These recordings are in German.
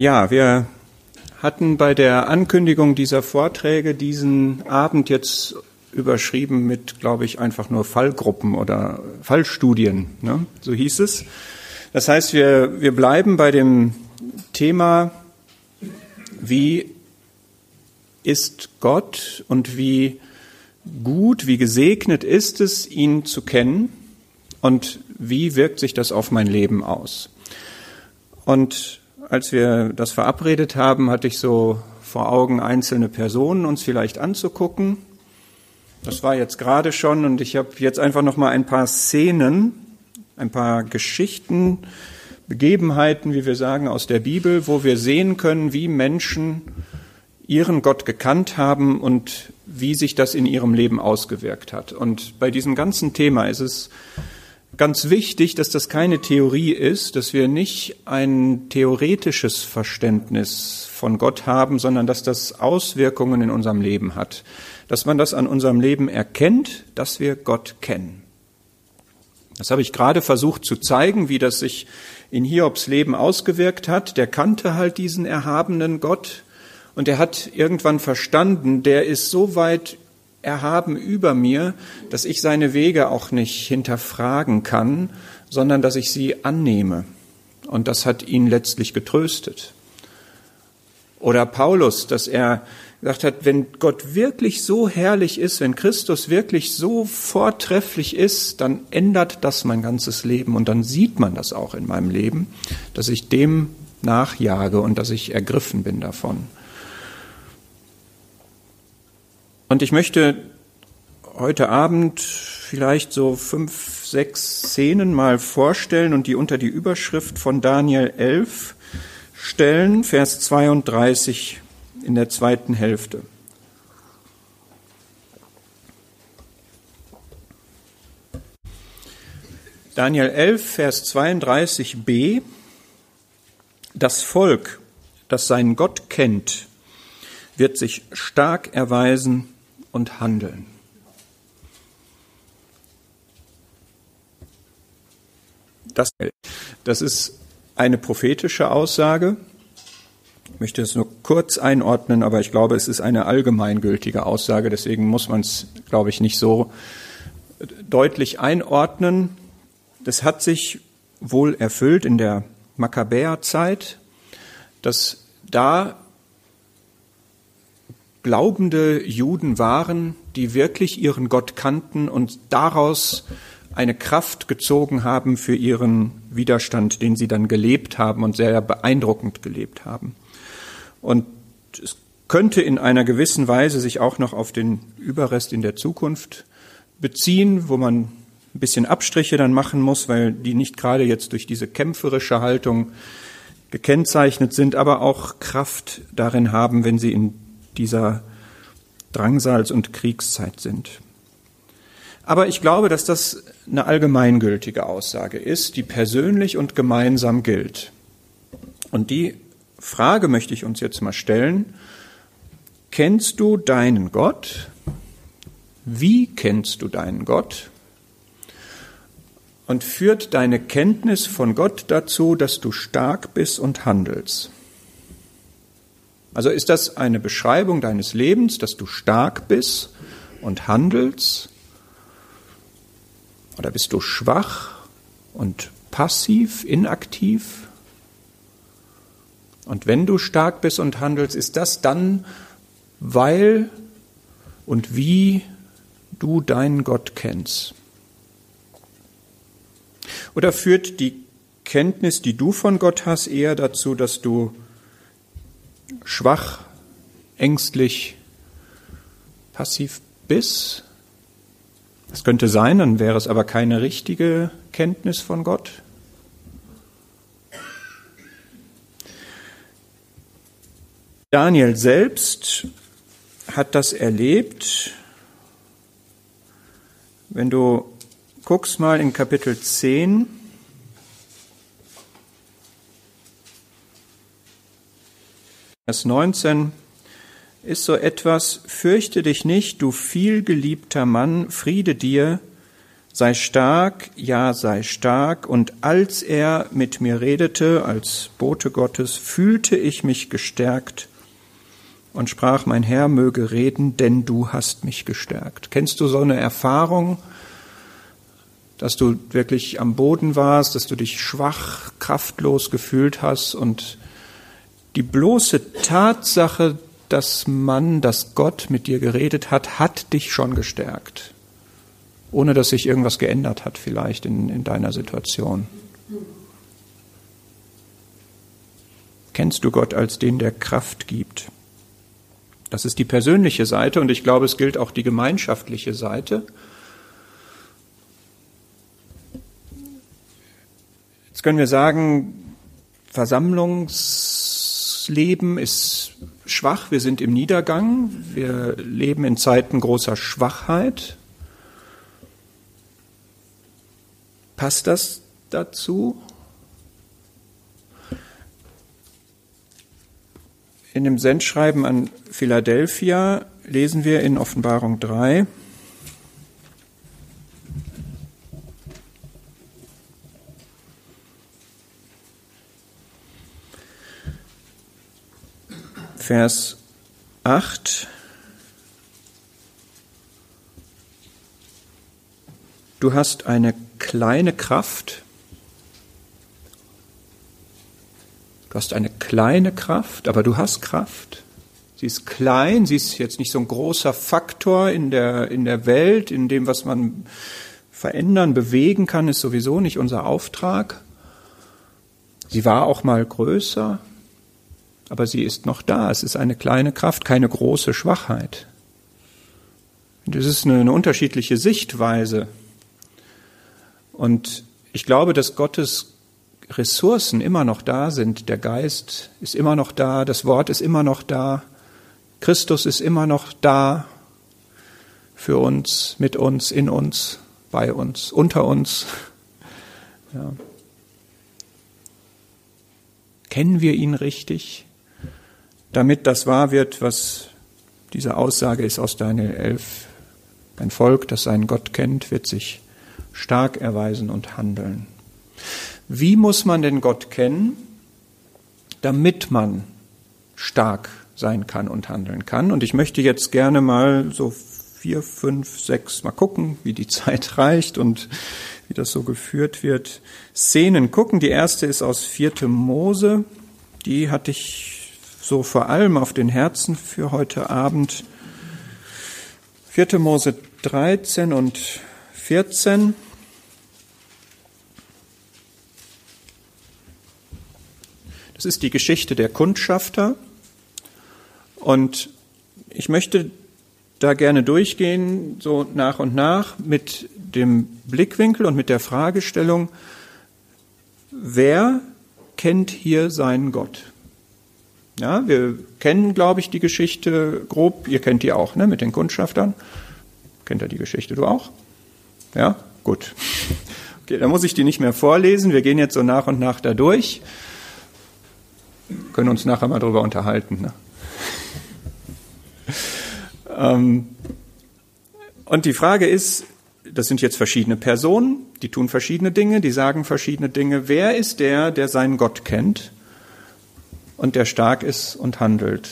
Ja, wir hatten bei der Ankündigung dieser Vorträge diesen Abend jetzt überschrieben mit, glaube ich, einfach nur Fallgruppen oder Fallstudien. Ne? So hieß es. Das heißt, wir, wir bleiben bei dem Thema, wie ist Gott und wie gut, wie gesegnet ist es, ihn zu kennen und wie wirkt sich das auf mein Leben aus. Und als wir das verabredet haben, hatte ich so vor Augen, einzelne Personen uns vielleicht anzugucken. Das war jetzt gerade schon und ich habe jetzt einfach noch mal ein paar Szenen, ein paar Geschichten, Begebenheiten, wie wir sagen, aus der Bibel, wo wir sehen können, wie Menschen ihren Gott gekannt haben und wie sich das in ihrem Leben ausgewirkt hat. Und bei diesem ganzen Thema ist es ganz wichtig, dass das keine Theorie ist, dass wir nicht ein theoretisches Verständnis von Gott haben, sondern dass das Auswirkungen in unserem Leben hat. Dass man das an unserem Leben erkennt, dass wir Gott kennen. Das habe ich gerade versucht zu zeigen, wie das sich in Hiobs Leben ausgewirkt hat. Der kannte halt diesen erhabenen Gott und er hat irgendwann verstanden, der ist so weit erhaben über mir, dass ich seine Wege auch nicht hinterfragen kann, sondern dass ich sie annehme. Und das hat ihn letztlich getröstet. Oder Paulus, dass er gesagt hat, wenn Gott wirklich so herrlich ist, wenn Christus wirklich so vortrefflich ist, dann ändert das mein ganzes Leben und dann sieht man das auch in meinem Leben, dass ich dem nachjage und dass ich ergriffen bin davon. Und ich möchte heute Abend vielleicht so fünf, sechs Szenen mal vorstellen und die unter die Überschrift von Daniel 11 stellen, Vers 32 in der zweiten Hälfte. Daniel 11, Vers 32b. Das Volk, das seinen Gott kennt, wird sich stark erweisen und handeln. Das, das ist eine prophetische Aussage. Ich möchte es nur kurz einordnen, aber ich glaube, es ist eine allgemeingültige Aussage. Deswegen muss man es, glaube ich, nicht so deutlich einordnen. Das hat sich wohl erfüllt in der Makkabäerzeit, dass da glaubende Juden waren, die wirklich ihren Gott kannten und daraus eine Kraft gezogen haben für ihren Widerstand, den sie dann gelebt haben und sehr beeindruckend gelebt haben. Und es könnte in einer gewissen Weise sich auch noch auf den Überrest in der Zukunft beziehen, wo man ein bisschen Abstriche dann machen muss, weil die nicht gerade jetzt durch diese kämpferische Haltung gekennzeichnet sind, aber auch Kraft darin haben, wenn sie in dieser Drangsals- und Kriegszeit sind. Aber ich glaube, dass das eine allgemeingültige Aussage ist, die persönlich und gemeinsam gilt. Und die Frage möchte ich uns jetzt mal stellen. Kennst du deinen Gott? Wie kennst du deinen Gott? Und führt deine Kenntnis von Gott dazu, dass du stark bist und handelst? Also ist das eine Beschreibung deines Lebens, dass du stark bist und handelst? Oder bist du schwach und passiv, inaktiv? Und wenn du stark bist und handelst, ist das dann, weil und wie du deinen Gott kennst? Oder führt die Kenntnis, die du von Gott hast, eher dazu, dass du schwach, ängstlich, passiv bist. Das könnte sein, dann wäre es aber keine richtige Kenntnis von Gott. Daniel selbst hat das erlebt. Wenn du guckst mal in Kapitel 10, Vers 19 ist so etwas, fürchte dich nicht, du vielgeliebter Mann, Friede dir, Sei stark, ja, sei stark. Und als er mit mir redete, als Bote Gottes, fühlte ich mich gestärkt und sprach, mein Herr möge reden, denn du hast mich gestärkt. Kennst du so eine Erfahrung, dass du wirklich am Boden warst, dass du dich schwach, kraftlos gefühlt hast und die bloße Tatsache, dass man, dass Gott mit dir geredet hat, hat dich schon gestärkt ohne dass sich irgendwas geändert hat vielleicht in, in deiner Situation. Kennst du Gott als den, der Kraft gibt? Das ist die persönliche Seite und ich glaube, es gilt auch die gemeinschaftliche Seite. Jetzt können wir sagen, Versammlungsleben ist schwach, wir sind im Niedergang, wir leben in Zeiten großer Schwachheit. Passt das dazu? In dem Sendschreiben an Philadelphia lesen wir in Offenbarung 3, Vers 8. Du hast eine kleine Kraft. Du hast eine kleine Kraft, aber du hast Kraft. Sie ist klein, sie ist jetzt nicht so ein großer Faktor in der, in der Welt, in dem, was man verändern, bewegen kann, ist sowieso nicht unser Auftrag. Sie war auch mal größer, aber sie ist noch da. Es ist eine kleine Kraft, keine große Schwachheit. Das ist eine, eine unterschiedliche Sichtweise und ich glaube, dass Gottes Ressourcen immer noch da sind. Der Geist ist immer noch da, das Wort ist immer noch da, Christus ist immer noch da für uns, mit uns, in uns, bei uns, unter uns. Ja. Kennen wir ihn richtig, damit das wahr wird, was diese Aussage ist aus Daniel 11. Ein Volk, das seinen Gott kennt, wird sich stark erweisen und handeln. Wie muss man denn Gott kennen, damit man stark sein kann und handeln kann? Und ich möchte jetzt gerne mal so vier, fünf, sechs, mal gucken, wie die Zeit reicht und wie das so geführt wird. Szenen gucken. Die erste ist aus vierte Mose. Die hatte ich so vor allem auf den Herzen für heute Abend. Vierte Mose 13 und 14. Das ist die Geschichte der Kundschafter. Und ich möchte da gerne durchgehen, so nach und nach, mit dem Blickwinkel und mit der Fragestellung, wer kennt hier seinen Gott? Ja, wir kennen, glaube ich, die Geschichte grob. Ihr kennt die auch, ne, mit den Kundschaftern. Kennt ihr die Geschichte? Du auch? Ja? Gut. Okay, dann muss ich die nicht mehr vorlesen. Wir gehen jetzt so nach und nach da durch können uns nachher mal darüber unterhalten. Ne? ähm, und die Frage ist, das sind jetzt verschiedene Personen, die tun verschiedene Dinge, die sagen verschiedene Dinge. Wer ist der, der seinen Gott kennt und der stark ist und handelt?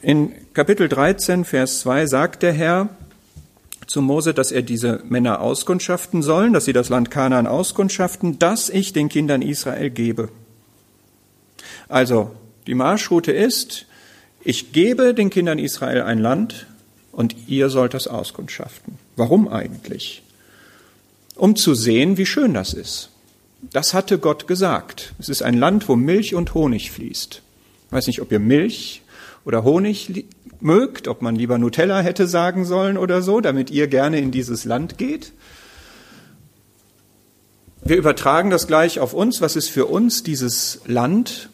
In Kapitel 13, Vers 2 sagt der Herr zu Mose, dass er diese Männer auskundschaften sollen, dass sie das Land Kanaan auskundschaften, das ich den Kindern Israel gebe. Also, die Marschroute ist, ich gebe den Kindern Israel ein Land und ihr sollt das auskundschaften. Warum eigentlich? Um zu sehen, wie schön das ist. Das hatte Gott gesagt. Es ist ein Land, wo Milch und Honig fließt. Ich weiß nicht, ob ihr Milch oder Honig mögt, ob man lieber Nutella hätte sagen sollen oder so, damit ihr gerne in dieses Land geht. Wir übertragen das gleich auf uns. Was ist für uns dieses Land?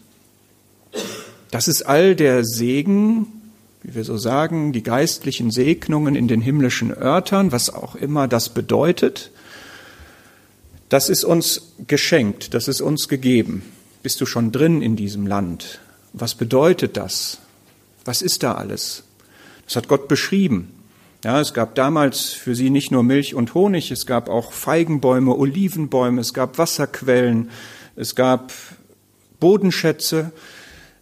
Das ist all der Segen, wie wir so sagen, die geistlichen Segnungen in den himmlischen Örtern, was auch immer das bedeutet. Das ist uns geschenkt, das ist uns gegeben. Bist du schon drin in diesem Land? Was bedeutet das? Was ist da alles? Das hat Gott beschrieben. Ja, es gab damals für sie nicht nur Milch und Honig, es gab auch Feigenbäume, Olivenbäume, es gab Wasserquellen, es gab Bodenschätze.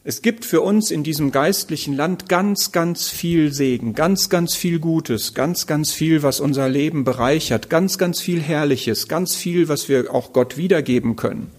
Es gibt für uns in diesem geistlichen Land ganz, ganz viel Segen, ganz, ganz viel Gutes, ganz, ganz viel, was unser Leben bereichert, ganz, ganz viel Herrliches, ganz viel, was wir auch Gott wiedergeben können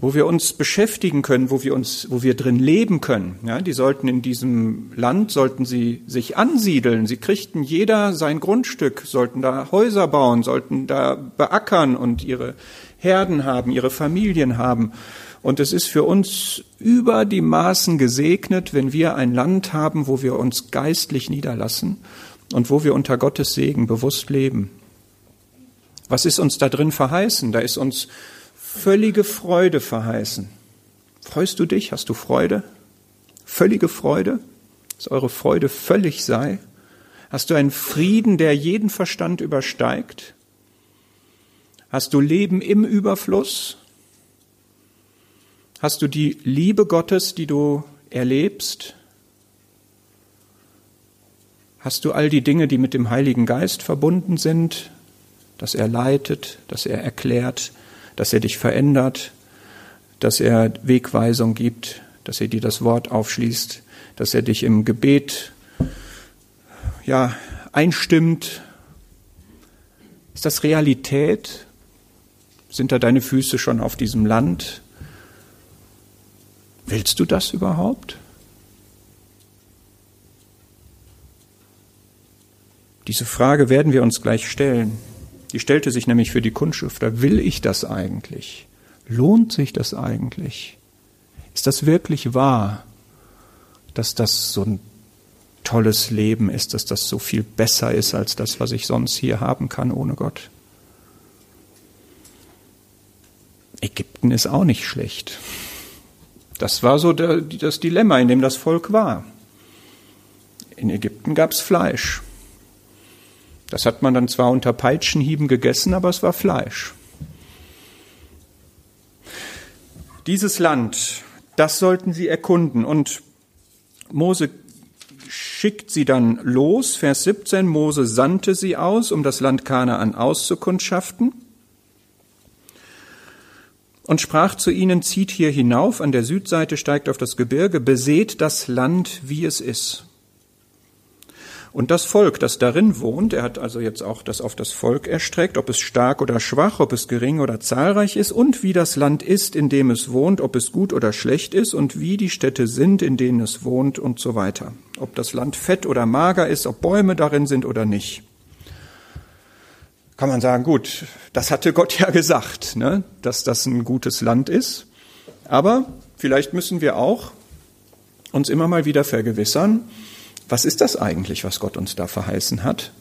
wo wir uns beschäftigen können, wo wir uns, wo wir drin leben können. Ja, die sollten in diesem Land, sollten sie sich ansiedeln. Sie kriegten jeder sein Grundstück, sollten da Häuser bauen, sollten da beackern und ihre Herden haben, ihre Familien haben. Und es ist für uns über die Maßen gesegnet, wenn wir ein Land haben, wo wir uns geistlich niederlassen und wo wir unter Gottes Segen bewusst leben. Was ist uns da drin verheißen? Da ist uns völlige Freude verheißen. Freust du dich? Hast du Freude? Völlige Freude? Dass eure Freude völlig sei? Hast du einen Frieden, der jeden Verstand übersteigt? Hast du Leben im Überfluss? Hast du die Liebe Gottes, die du erlebst? Hast du all die Dinge, die mit dem Heiligen Geist verbunden sind, dass er leitet, dass er erklärt, dass er dich verändert, dass er Wegweisung gibt, dass er dir das Wort aufschließt, dass er dich im Gebet ja, einstimmt. Ist das Realität? Sind da deine Füße schon auf diesem Land? Willst du das überhaupt? Diese Frage werden wir uns gleich stellen. Die stellte sich nämlich für die Kundschrifter, will ich das eigentlich? Lohnt sich das eigentlich? Ist das wirklich wahr, dass das so ein tolles Leben ist, dass das so viel besser ist als das, was ich sonst hier haben kann ohne Gott? Ägypten ist auch nicht schlecht. Das war so das Dilemma, in dem das Volk war. In Ägypten gab es Fleisch. Das hat man dann zwar unter Peitschenhieben gegessen, aber es war Fleisch. Dieses Land, das sollten sie erkunden. Und Mose schickt sie dann los. Vers 17, Mose sandte sie aus, um das Land Kanaan auszukundschaften. Und sprach zu ihnen, zieht hier hinauf, an der Südseite steigt auf das Gebirge, beseht das Land, wie es ist. Und das Volk, das darin wohnt, er hat also jetzt auch das auf das Volk erstreckt, ob es stark oder schwach, ob es gering oder zahlreich ist und wie das Land ist, in dem es wohnt, ob es gut oder schlecht ist und wie die Städte sind, in denen es wohnt und so weiter. Ob das Land fett oder mager ist, ob Bäume darin sind oder nicht. Kann man sagen, gut, das hatte Gott ja gesagt, ne, dass das ein gutes Land ist. Aber vielleicht müssen wir auch uns immer mal wieder vergewissern, was ist das eigentlich, was Gott uns da verheißen hat?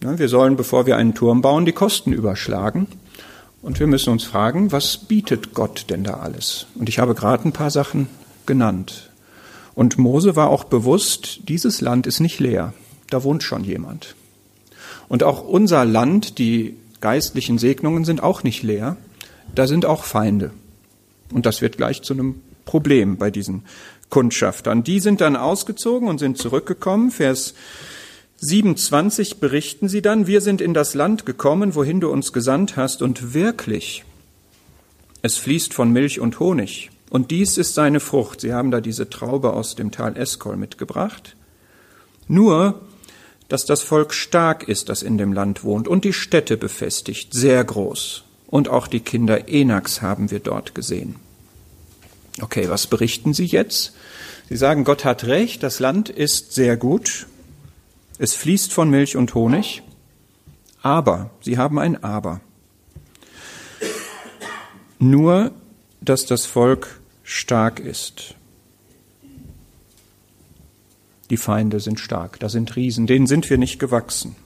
Wir sollen, bevor wir einen Turm bauen, die Kosten überschlagen. Und wir müssen uns fragen, was bietet Gott denn da alles? Und ich habe gerade ein paar Sachen genannt. Und Mose war auch bewusst, dieses Land ist nicht leer. Da wohnt schon jemand. Und auch unser Land, die geistlichen Segnungen sind auch nicht leer. Da sind auch Feinde. Und das wird gleich zu einem Problem bei diesen Kundschaftern. Die sind dann ausgezogen und sind zurückgekommen. Vers 27 berichten sie dann, wir sind in das Land gekommen, wohin du uns gesandt hast, und wirklich, es fließt von Milch und Honig. Und dies ist seine Frucht. Sie haben da diese Traube aus dem Tal Eskol mitgebracht. Nur, dass das Volk stark ist, das in dem Land wohnt, und die Städte befestigt, sehr groß. Und auch die Kinder Enaks haben wir dort gesehen. Okay, was berichten Sie jetzt? Sie sagen, Gott hat recht, das Land ist sehr gut, es fließt von Milch und Honig, aber, Sie haben ein Aber. Nur, dass das Volk stark ist. Die Feinde sind stark, da sind Riesen, denen sind wir nicht gewachsen.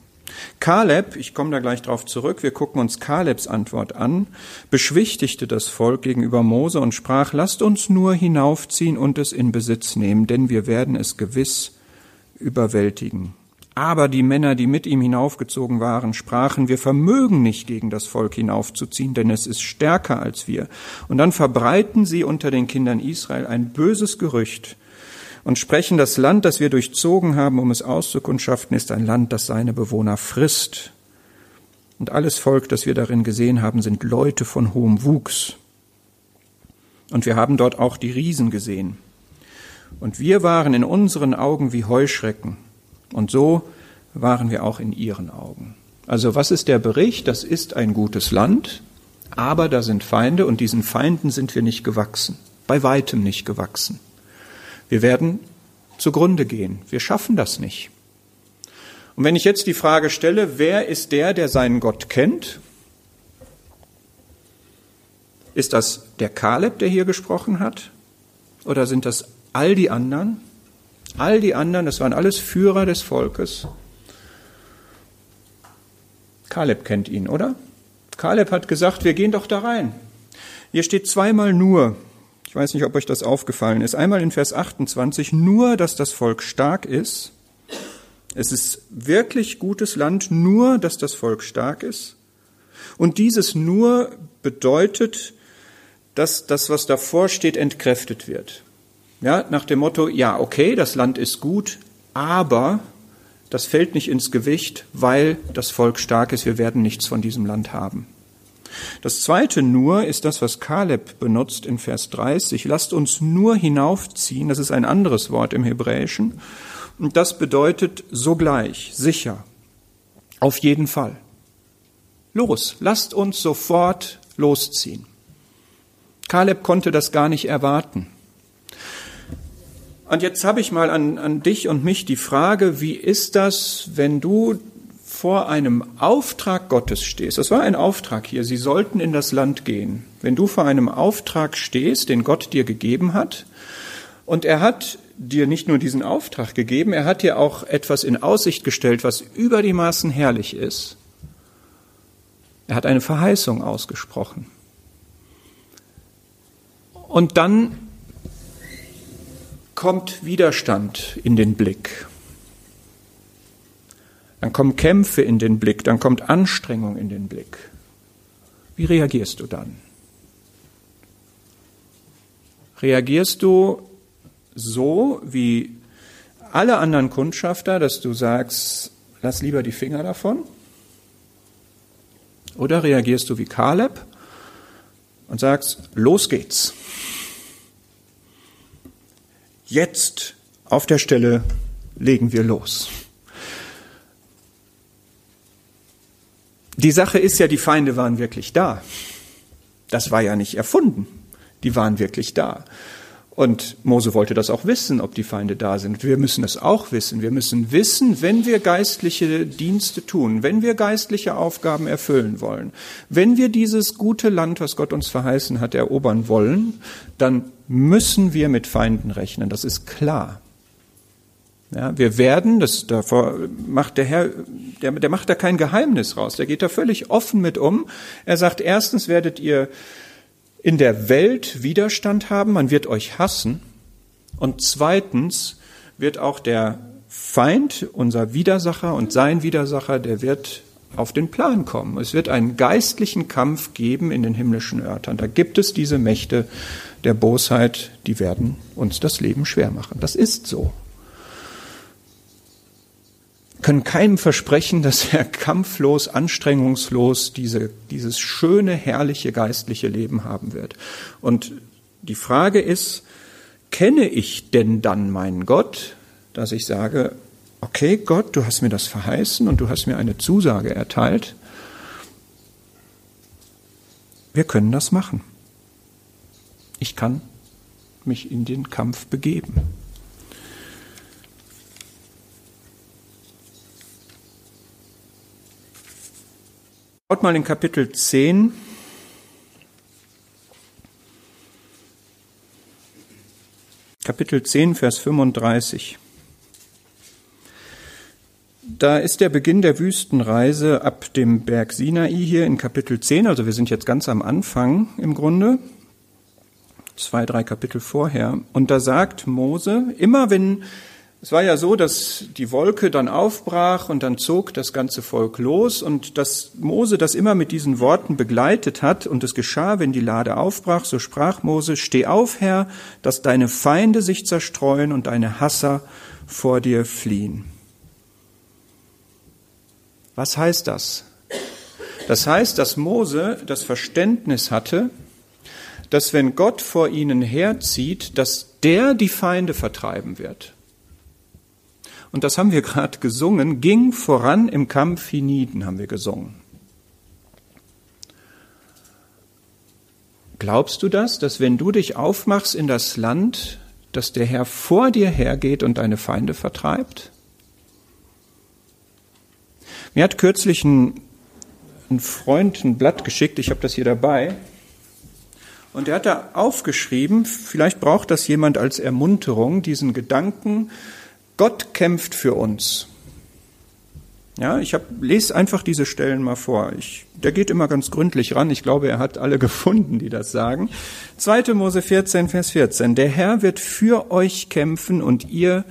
Kaleb, ich komme da gleich drauf zurück, wir gucken uns Kalebs Antwort an, beschwichtigte das Volk gegenüber Mose und sprach, lasst uns nur hinaufziehen und es in Besitz nehmen, denn wir werden es gewiss überwältigen. Aber die Männer, die mit ihm hinaufgezogen waren, sprachen, wir vermögen nicht gegen das Volk hinaufzuziehen, denn es ist stärker als wir. Und dann verbreiten sie unter den Kindern Israel ein böses Gerücht und sprechen, das Land, das wir durchzogen haben, um es auszukundschaften, ist ein Land, das seine Bewohner frisst. Und alles Volk, das wir darin gesehen haben, sind Leute von hohem Wuchs. Und wir haben dort auch die Riesen gesehen. Und wir waren in unseren Augen wie Heuschrecken. Und so waren wir auch in ihren Augen. Also was ist der Bericht? Das ist ein gutes Land, aber da sind Feinde und diesen Feinden sind wir nicht gewachsen, bei weitem nicht gewachsen. Wir werden zugrunde gehen. Wir schaffen das nicht. Und wenn ich jetzt die Frage stelle, wer ist der, der seinen Gott kennt? Ist das der Kaleb, der hier gesprochen hat? Oder sind das all die anderen? All die anderen, das waren alles Führer des Volkes. Kaleb kennt ihn, oder? Kaleb hat gesagt, wir gehen doch da rein. Hier steht zweimal nur, ich weiß nicht, ob euch das aufgefallen ist, einmal in Vers 28, nur, dass das Volk stark ist. Es ist wirklich gutes Land, nur, dass das Volk stark ist. Und dieses nur bedeutet, dass das, was davor steht, entkräftet wird. Ja, nach dem Motto, ja, okay, das Land ist gut, aber das fällt nicht ins Gewicht, weil das Volk stark ist, wir werden nichts von diesem Land haben. Das zweite nur ist das, was Kaleb benutzt in Vers 30. Lasst uns nur hinaufziehen, das ist ein anderes Wort im Hebräischen, und das bedeutet sogleich, sicher, auf jeden Fall. Los, lasst uns sofort losziehen. Kaleb konnte das gar nicht erwarten. Und jetzt habe ich mal an, an dich und mich die Frage, wie ist das, wenn du vor einem Auftrag Gottes stehst? Das war ein Auftrag hier, sie sollten in das Land gehen. Wenn du vor einem Auftrag stehst, den Gott dir gegeben hat, und er hat dir nicht nur diesen Auftrag gegeben, er hat dir auch etwas in Aussicht gestellt, was über die Maßen herrlich ist. Er hat eine Verheißung ausgesprochen. Und dann kommt Widerstand in den Blick. Dann kommen Kämpfe in den Blick, dann kommt Anstrengung in den Blick. Wie reagierst du dann? Reagierst du so wie alle anderen Kundschafter, dass du sagst, lass lieber die Finger davon? Oder reagierst du wie Kaleb und sagst, los geht's? Jetzt auf der Stelle legen wir los. Die Sache ist ja, die Feinde waren wirklich da. Das war ja nicht erfunden. Die waren wirklich da. Und Mose wollte das auch wissen, ob die Feinde da sind. Wir müssen es auch wissen. Wir müssen wissen, wenn wir geistliche Dienste tun, wenn wir geistliche Aufgaben erfüllen wollen, wenn wir dieses gute Land, was Gott uns verheißen hat, erobern wollen, dann müssen wir mit Feinden rechnen. Das ist klar. Ja, wir werden, das davor macht der Herr, der, der macht da kein Geheimnis raus. Der geht da völlig offen mit um. Er sagt, erstens werdet ihr in der Welt Widerstand haben, man wird euch hassen. Und zweitens wird auch der Feind, unser Widersacher und sein Widersacher, der wird auf den Plan kommen. Es wird einen geistlichen Kampf geben in den himmlischen Örtern. Da gibt es diese Mächte der Bosheit, die werden uns das Leben schwer machen. Das ist so können keinem versprechen, dass er kampflos, anstrengungslos diese, dieses schöne, herrliche geistliche Leben haben wird. Und die Frage ist, kenne ich denn dann meinen Gott, dass ich sage, okay Gott, du hast mir das verheißen und du hast mir eine Zusage erteilt. Wir können das machen. Ich kann mich in den Kampf begeben. Schaut mal in Kapitel 10. Kapitel 10, Vers 35. Da ist der Beginn der Wüstenreise ab dem Berg Sinai hier in Kapitel 10, also wir sind jetzt ganz am Anfang im Grunde, zwei, drei Kapitel vorher. Und da sagt Mose, immer wenn Es war ja so, dass die Wolke dann aufbrach und dann zog das ganze Volk los und dass Mose das immer mit diesen Worten begleitet hat und es geschah, wenn die Lade aufbrach, so sprach Mose, steh auf, Herr, dass deine Feinde sich zerstreuen und deine Hasser vor dir fliehen. Was heißt das? Das heißt, dass Mose das Verständnis hatte, dass wenn Gott vor ihnen herzieht, dass der die Feinde vertreiben wird und das haben wir gerade gesungen, ging voran im Kampf hienieden, haben wir gesungen. Glaubst du das, dass wenn du dich aufmachst in das Land, dass der Herr vor dir hergeht und deine Feinde vertreibt? Mir hat kürzlich ein, ein Freund ein Blatt geschickt, ich habe das hier dabei, und er hat da aufgeschrieben, vielleicht braucht das jemand als Ermunterung, diesen Gedanken, Gott kämpft für uns. Ja, ich hab, lese einfach diese Stellen mal vor. Ich, der geht immer ganz gründlich ran. Ich glaube, er hat alle gefunden, die das sagen. 2. Mose 14, Vers 14. Der Herr wird für euch kämpfen und ihr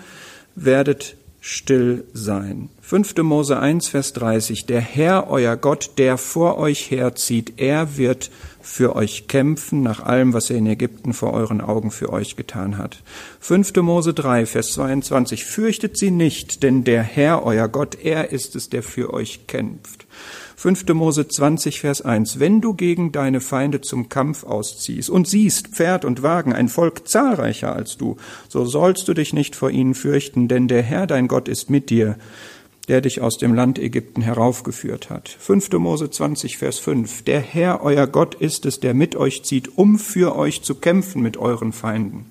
werdet still sein. 5. Mose 1, Vers 30. Der Herr, euer Gott, der vor euch herzieht, er wird für euch kämpfen, nach allem, was er in Ägypten vor euren Augen für euch getan hat. 5. Mose 3, Vers 22. Fürchtet sie nicht, denn der Herr, euer Gott, er ist es, der für euch kämpft. 5. Mose 20, Vers 1. Wenn du gegen deine Feinde zum Kampf ausziehst und siehst Pferd und Wagen, ein Volk zahlreicher als du, so sollst du dich nicht vor ihnen fürchten, denn der Herr, dein Gott, ist mit dir der dich aus dem Land Ägypten heraufgeführt hat. 5. Mose 20, Vers 5. Der Herr, euer Gott, ist es, der mit euch zieht, um für euch zu kämpfen mit euren Feinden,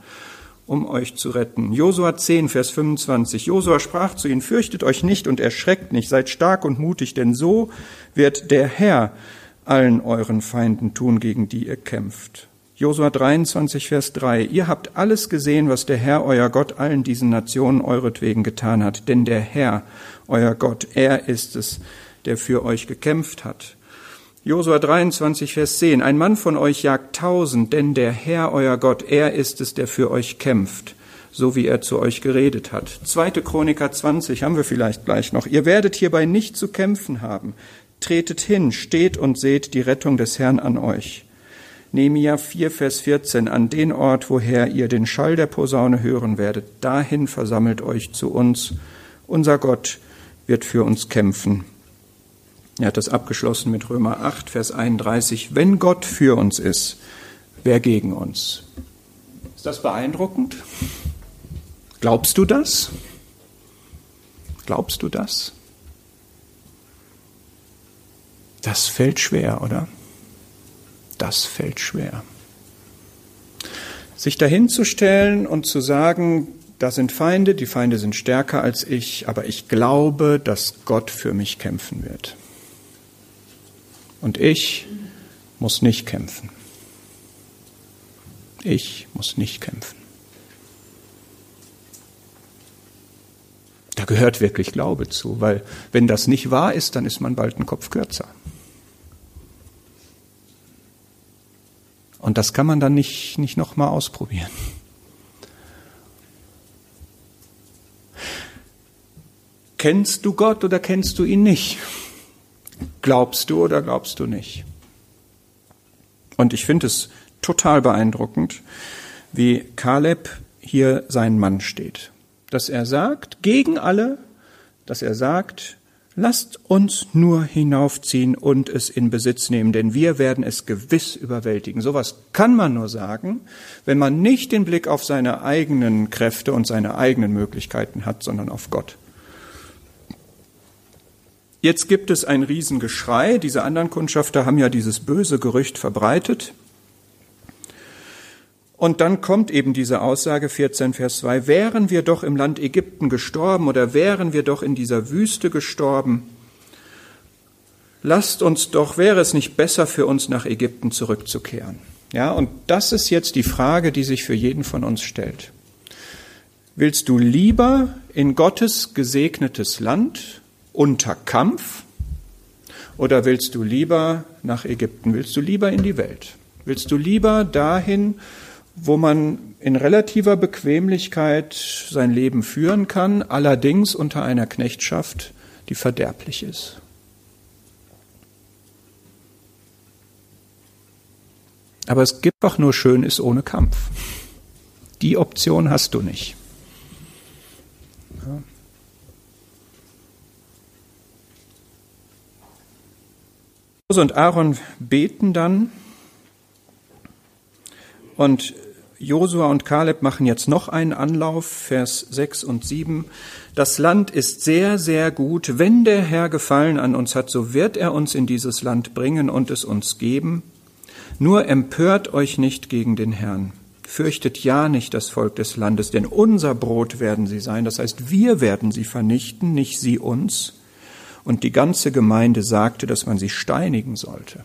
um euch zu retten. Josua 10, Vers 25. Josua sprach zu ihnen, fürchtet euch nicht und erschreckt nicht, seid stark und mutig, denn so wird der Herr allen euren Feinden tun, gegen die ihr kämpft. Josua 23, Vers 3. Ihr habt alles gesehen, was der Herr, euer Gott, allen diesen Nationen euretwegen getan hat, denn der Herr, euer Gott. Er ist es, der für euch gekämpft hat. Josua 23, Vers 10. Ein Mann von euch jagt tausend, denn der Herr, euer Gott, er ist es, der für euch kämpft, so wie er zu euch geredet hat. Zweite Chroniker 20 haben wir vielleicht gleich noch. Ihr werdet hierbei nicht zu kämpfen haben. Tretet hin, steht und seht die Rettung des Herrn an euch. Nehemia 4, Vers 14, an den Ort, woher ihr den Schall der Posaune hören werdet, dahin versammelt euch zu uns. Unser Gott wird für uns kämpfen. Er hat das abgeschlossen mit Römer 8, Vers 31. Wenn Gott für uns ist, wer gegen uns? Ist das beeindruckend? Glaubst du das? Glaubst du das? Das fällt schwer, oder? Das fällt schwer. Sich dahinzustellen und zu sagen, da sind Feinde, die Feinde sind stärker als ich, aber ich glaube, dass Gott für mich kämpfen wird. Und ich muss nicht kämpfen. Ich muss nicht kämpfen. Da gehört wirklich Glaube zu, weil wenn das nicht wahr ist, dann ist man bald ein Kopf kürzer. Und das kann man dann nicht, nicht nochmal ausprobieren. Kennst du Gott oder kennst du ihn nicht? Glaubst du oder glaubst du nicht? Und ich finde es total beeindruckend, wie Kaleb hier sein Mann steht. Dass er sagt, gegen alle, dass er sagt, lasst uns nur hinaufziehen und es in Besitz nehmen, denn wir werden es gewiss überwältigen. Sowas kann man nur sagen, wenn man nicht den Blick auf seine eigenen Kräfte und seine eigenen Möglichkeiten hat, sondern auf Gott. Jetzt gibt es ein Riesengeschrei. Diese anderen Kundschafter haben ja dieses böse Gerücht verbreitet. Und dann kommt eben diese Aussage 14, Vers 2, wären wir doch im Land Ägypten gestorben oder wären wir doch in dieser Wüste gestorben, lasst uns doch, wäre es nicht besser für uns nach Ägypten zurückzukehren? Ja, und das ist jetzt die Frage, die sich für jeden von uns stellt. Willst du lieber in Gottes gesegnetes Land unter Kampf? Oder willst du lieber nach Ägypten? Willst du lieber in die Welt? Willst du lieber dahin, wo man in relativer Bequemlichkeit sein Leben führen kann, allerdings unter einer Knechtschaft, die verderblich ist. Aber es gibt auch nur Schönes ohne Kampf. Die Option hast du nicht. Ja. Und Aaron beten dann und Josua und Kaleb machen jetzt noch einen Anlauf, Vers 6 und 7. Das Land ist sehr, sehr gut. Wenn der Herr Gefallen an uns hat, so wird er uns in dieses Land bringen und es uns geben. Nur empört euch nicht gegen den Herrn. Fürchtet ja nicht das Volk des Landes, denn unser Brot werden sie sein. Das heißt, wir werden sie vernichten, nicht sie uns. Und die ganze Gemeinde sagte, dass man sie steinigen sollte.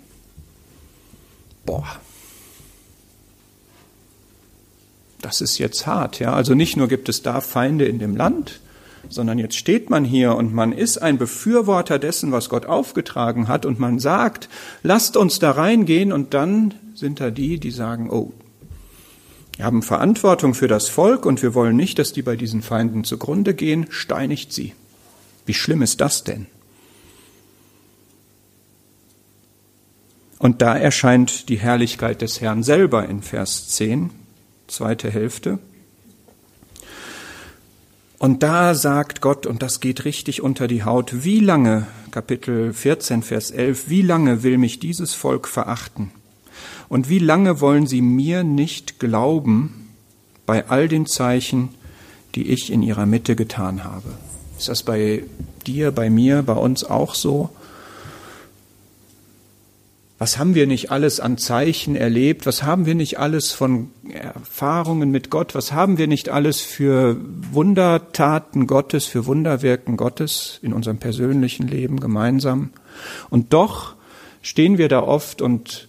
Boah. Das ist jetzt hart, ja. Also nicht nur gibt es da Feinde in dem Land, sondern jetzt steht man hier und man ist ein Befürworter dessen, was Gott aufgetragen hat und man sagt, lasst uns da reingehen und dann sind da die, die sagen, oh, wir haben Verantwortung für das Volk und wir wollen nicht, dass die bei diesen Feinden zugrunde gehen, steinigt sie. Wie schlimm ist das denn? Und da erscheint die Herrlichkeit des Herrn selber in Vers 10, zweite Hälfte. Und da sagt Gott, und das geht richtig unter die Haut, wie lange, Kapitel 14, Vers 11, wie lange will mich dieses Volk verachten? Und wie lange wollen sie mir nicht glauben bei all den Zeichen, die ich in ihrer Mitte getan habe? Ist das bei dir, bei mir, bei uns auch so? Was haben wir nicht alles an Zeichen erlebt? Was haben wir nicht alles von Erfahrungen mit Gott? Was haben wir nicht alles für Wundertaten Gottes, für Wunderwirken Gottes in unserem persönlichen Leben gemeinsam? Und doch stehen wir da oft und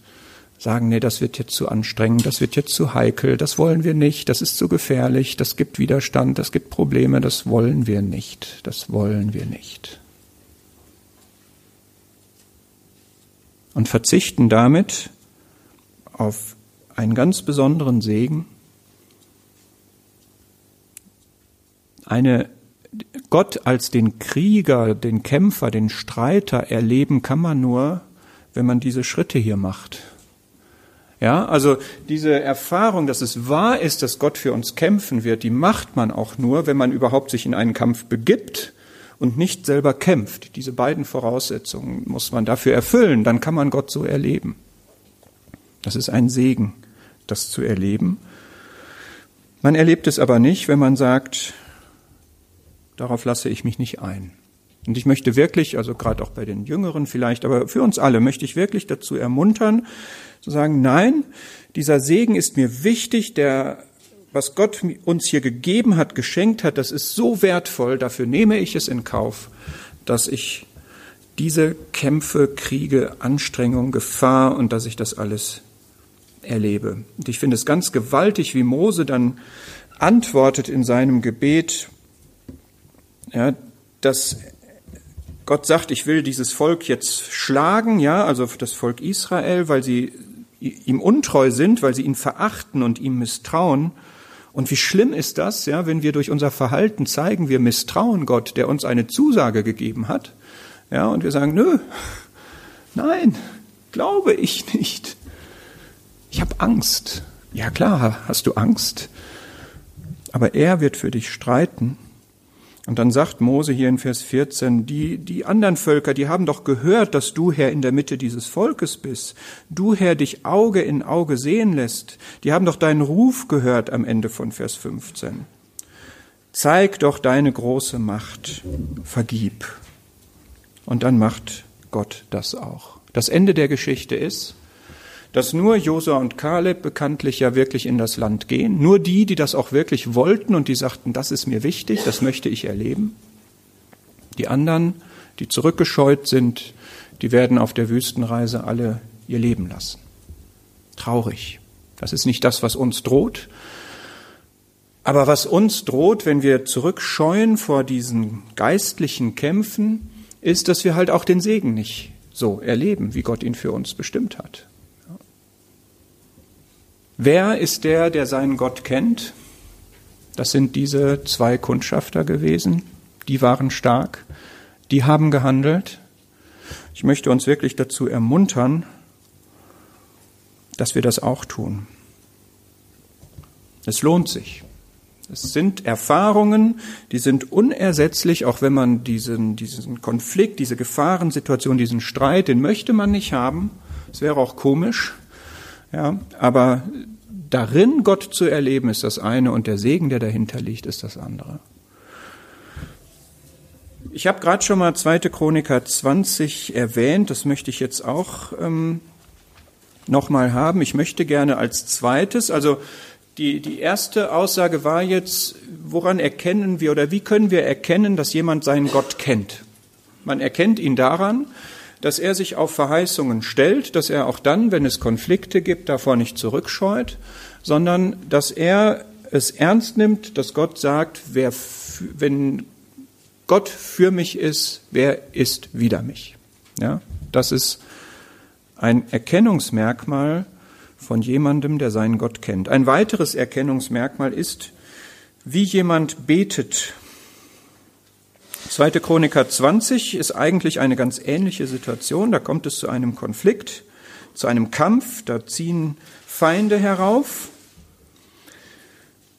sagen, nee, das wird jetzt zu anstrengend, das wird jetzt zu heikel, das wollen wir nicht, das ist zu gefährlich, das gibt Widerstand, das gibt Probleme, das wollen wir nicht, das wollen wir nicht. Und verzichten damit auf einen ganz besonderen Segen, eine Gott als den Krieger, den Kämpfer, den Streiter erleben kann man nur, wenn man diese Schritte hier macht. Ja, also diese Erfahrung, dass es wahr ist, dass Gott für uns kämpfen wird, die macht man auch nur, wenn man überhaupt sich in einen Kampf begibt und nicht selber kämpft. Diese beiden Voraussetzungen muss man dafür erfüllen, dann kann man Gott so erleben. Das ist ein Segen, das zu erleben. Man erlebt es aber nicht, wenn man sagt, darauf lasse ich mich nicht ein. Und ich möchte wirklich, also gerade auch bei den Jüngeren vielleicht, aber für uns alle möchte ich wirklich dazu ermuntern, zu sagen, nein, dieser Segen ist mir wichtig, der was Gott uns hier gegeben hat, geschenkt hat, das ist so wertvoll, dafür nehme ich es in Kauf, dass ich diese Kämpfe, Kriege, Anstrengung, Gefahr und dass ich das alles erlebe. Und ich finde es ganz gewaltig, wie Mose dann antwortet in seinem Gebet, ja, dass Gott sagt, ich will dieses Volk jetzt schlagen, ja, also das Volk Israel, weil sie ihm untreu sind, weil sie ihn verachten und ihm misstrauen. Und wie schlimm ist das, ja, wenn wir durch unser Verhalten zeigen, wir misstrauen Gott, der uns eine Zusage gegeben hat, ja, und wir sagen, nö, nein, glaube ich nicht. Ich habe Angst. Ja klar, hast du Angst. Aber er wird für dich streiten. Und dann sagt Mose hier in Vers 14, die, die anderen Völker, die haben doch gehört, dass du Herr in der Mitte dieses Volkes bist. Du Herr dich Auge in Auge sehen lässt. Die haben doch deinen Ruf gehört am Ende von Vers 15. Zeig doch deine große Macht. Vergib. Und dann macht Gott das auch. Das Ende der Geschichte ist, dass nur Josua und Kaleb bekanntlich ja wirklich in das Land gehen. Nur die, die das auch wirklich wollten und die sagten, das ist mir wichtig, das möchte ich erleben. Die anderen, die zurückgescheut sind, die werden auf der Wüstenreise alle ihr Leben lassen. Traurig. Das ist nicht das, was uns droht. Aber was uns droht, wenn wir zurückscheuen vor diesen geistlichen Kämpfen, ist, dass wir halt auch den Segen nicht so erleben, wie Gott ihn für uns bestimmt hat. Wer ist der, der seinen Gott kennt? Das sind diese zwei Kundschafter gewesen. Die waren stark. Die haben gehandelt. Ich möchte uns wirklich dazu ermuntern, dass wir das auch tun. Es lohnt sich. Es sind Erfahrungen, die sind unersetzlich, auch wenn man diesen, diesen Konflikt, diese Gefahrensituation, diesen Streit, den möchte man nicht haben. Es wäre auch komisch. Ja, aber darin Gott zu erleben, ist das eine und der Segen, der dahinter liegt, ist das andere. Ich habe gerade schon mal 2. Chroniker 20 erwähnt, das möchte ich jetzt auch ähm, nochmal haben. Ich möchte gerne als zweites, also die, die erste Aussage war jetzt, woran erkennen wir oder wie können wir erkennen, dass jemand seinen Gott kennt? Man erkennt ihn daran, dass er sich auf Verheißungen stellt, dass er auch dann, wenn es Konflikte gibt, davor nicht zurückscheut, sondern dass er es ernst nimmt, dass Gott sagt, wer, wenn Gott für mich ist, wer ist wider mich? Ja, das ist ein Erkennungsmerkmal von jemandem, der seinen Gott kennt. Ein weiteres Erkennungsmerkmal ist, wie jemand betet. 2. Chroniker 20 ist eigentlich eine ganz ähnliche Situation. Da kommt es zu einem Konflikt, zu einem Kampf. Da ziehen Feinde herauf.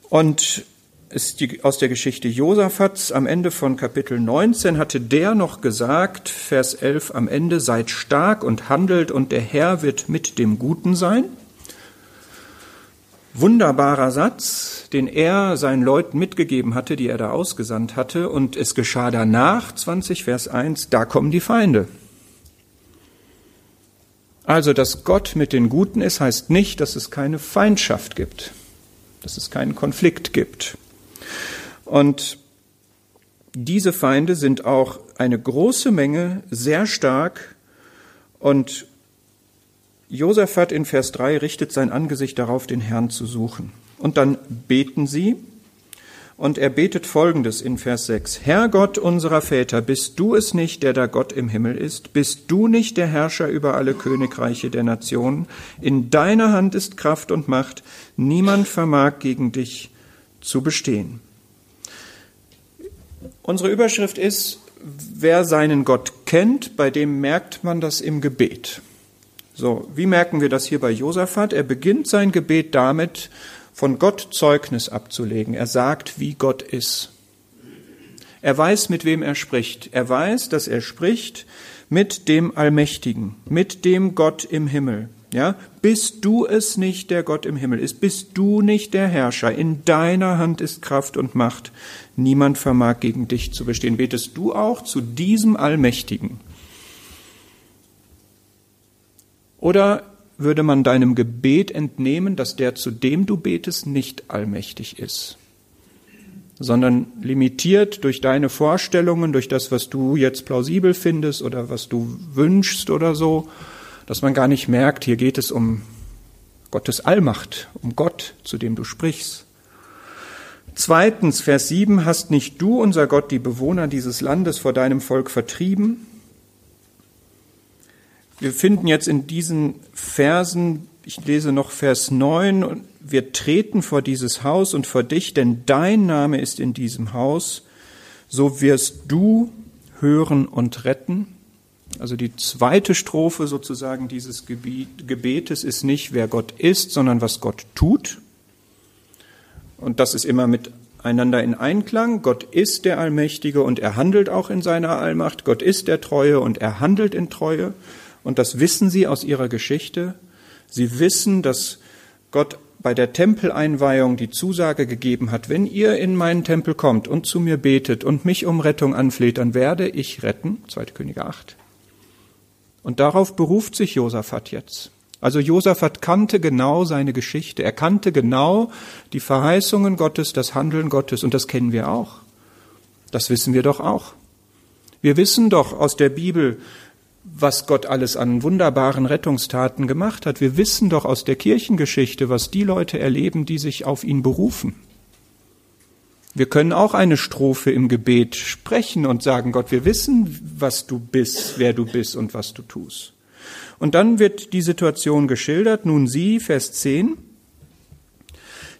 Und ist die, aus der Geschichte Josaphat's am Ende von Kapitel 19 hatte der noch gesagt, Vers 11 am Ende, seid stark und handelt und der Herr wird mit dem Guten sein. Wunderbarer Satz, den er seinen Leuten mitgegeben hatte, die er da ausgesandt hatte. Und es geschah danach, 20 Vers 1, da kommen die Feinde. Also, dass Gott mit den Guten ist, heißt nicht, dass es keine Feindschaft gibt, dass es keinen Konflikt gibt. Und diese Feinde sind auch eine große Menge, sehr stark. Und Josaphat in Vers 3 richtet sein Angesicht darauf, den Herrn zu suchen. Und dann beten sie. Und er betet Folgendes in Vers 6. Herr Gott unserer Väter, bist du es nicht, der da Gott im Himmel ist? Bist du nicht der Herrscher über alle Königreiche der Nationen? In deiner Hand ist Kraft und Macht. Niemand vermag gegen dich zu bestehen. Unsere Überschrift ist, wer seinen Gott kennt, bei dem merkt man das im Gebet. So, wie merken wir das hier bei Josaphat? Er beginnt sein Gebet damit, von Gott Zeugnis abzulegen. Er sagt, wie Gott ist. Er weiß, mit wem er spricht. Er weiß, dass er spricht mit dem Allmächtigen, mit dem Gott im Himmel. Ja, bist du es nicht, der Gott im Himmel ist? Bist du nicht der Herrscher? In deiner Hand ist Kraft und Macht. Niemand vermag gegen dich zu bestehen. Betest du auch zu diesem Allmächtigen? Oder würde man deinem Gebet entnehmen, dass der, zu dem du betest, nicht allmächtig ist, sondern limitiert durch deine Vorstellungen, durch das, was du jetzt plausibel findest oder was du wünschst oder so, dass man gar nicht merkt, hier geht es um Gottes Allmacht, um Gott, zu dem du sprichst. Zweitens, Vers 7, hast nicht du, unser Gott, die Bewohner dieses Landes vor deinem Volk vertrieben? Wir finden jetzt in diesen Versen, ich lese noch Vers 9, wir treten vor dieses Haus und vor dich, denn dein Name ist in diesem Haus, so wirst du hören und retten. Also die zweite Strophe sozusagen dieses Gebetes ist nicht, wer Gott ist, sondern was Gott tut. Und das ist immer miteinander in Einklang. Gott ist der Allmächtige und er handelt auch in seiner Allmacht. Gott ist der Treue und er handelt in Treue. Und das wissen sie aus ihrer Geschichte. Sie wissen, dass Gott bei der Tempeleinweihung die Zusage gegeben hat, wenn ihr in meinen Tempel kommt und zu mir betet und mich um Rettung anfleht, dann werde ich retten. 2. Könige 8. Und darauf beruft sich Josaphat jetzt. Also Josaphat kannte genau seine Geschichte. Er kannte genau die Verheißungen Gottes, das Handeln Gottes. Und das kennen wir auch. Das wissen wir doch auch. Wir wissen doch aus der Bibel, was Gott alles an wunderbaren Rettungstaten gemacht hat. Wir wissen doch aus der Kirchengeschichte, was die Leute erleben, die sich auf ihn berufen. Wir können auch eine Strophe im Gebet sprechen und sagen, Gott, wir wissen, was du bist, wer du bist und was du tust. Und dann wird die Situation geschildert. Nun sie, Vers 10,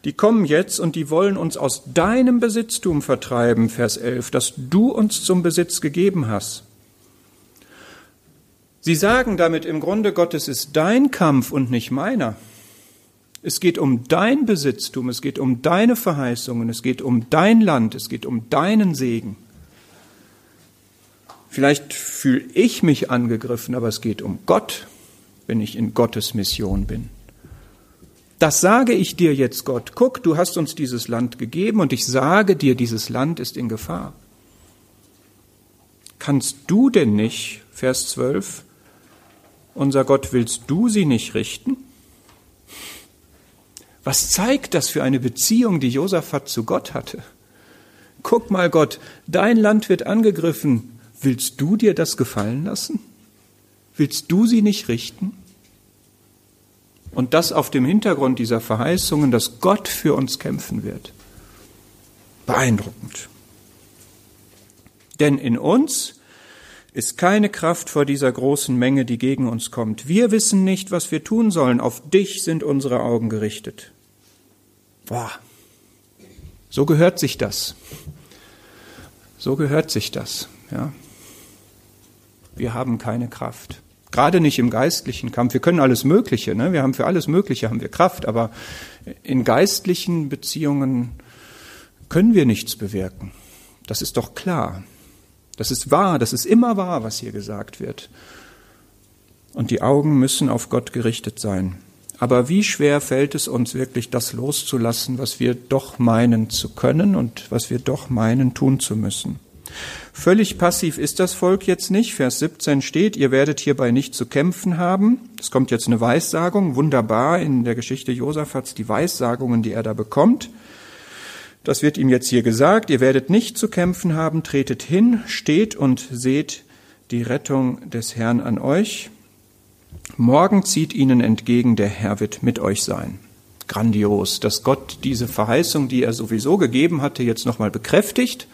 Die kommen jetzt und die wollen uns aus deinem Besitztum vertreiben, Vers 11, das du uns zum Besitz gegeben hast. Sie sagen damit im Grunde, Gott, es ist dein Kampf und nicht meiner. Es geht um dein Besitztum, es geht um deine Verheißungen, es geht um dein Land, es geht um deinen Segen. Vielleicht fühle ich mich angegriffen, aber es geht um Gott, wenn ich in Gottes Mission bin. Das sage ich dir jetzt, Gott. Guck, du hast uns dieses Land gegeben und ich sage dir, dieses Land ist in Gefahr. Kannst du denn nicht, Vers 12, unser Gott, willst du sie nicht richten? Was zeigt das für eine Beziehung, die Josaphat zu Gott hatte? Guck mal, Gott, dein Land wird angegriffen. Willst du dir das gefallen lassen? Willst du sie nicht richten? Und das auf dem Hintergrund dieser Verheißungen, dass Gott für uns kämpfen wird. Beeindruckend. Denn in uns ist keine Kraft vor dieser großen Menge, die gegen uns kommt. Wir wissen nicht, was wir tun sollen. Auf dich sind unsere Augen gerichtet. Boah. So gehört sich das. So gehört sich das, ja. Wir haben keine Kraft. Gerade nicht im geistlichen Kampf. Wir können alles Mögliche, ne? Wir haben für alles Mögliche haben wir Kraft, aber in geistlichen Beziehungen können wir nichts bewirken. Das ist doch klar. Das ist wahr, das ist immer wahr, was hier gesagt wird. Und die Augen müssen auf Gott gerichtet sein. Aber wie schwer fällt es uns wirklich, das loszulassen, was wir doch meinen zu können und was wir doch meinen tun zu müssen? Völlig passiv ist das Volk jetzt nicht. Vers 17 steht, ihr werdet hierbei nicht zu kämpfen haben. Es kommt jetzt eine Weissagung. Wunderbar in der Geschichte Josaphat's die Weissagungen, die er da bekommt. Das wird ihm jetzt hier gesagt. Ihr werdet nicht zu kämpfen haben. Tretet hin, steht und seht die Rettung des Herrn an euch. Morgen zieht ihnen entgegen, der Herr wird mit euch sein. Grandios, dass Gott diese Verheißung, die er sowieso gegeben hatte, jetzt nochmal bekräftigt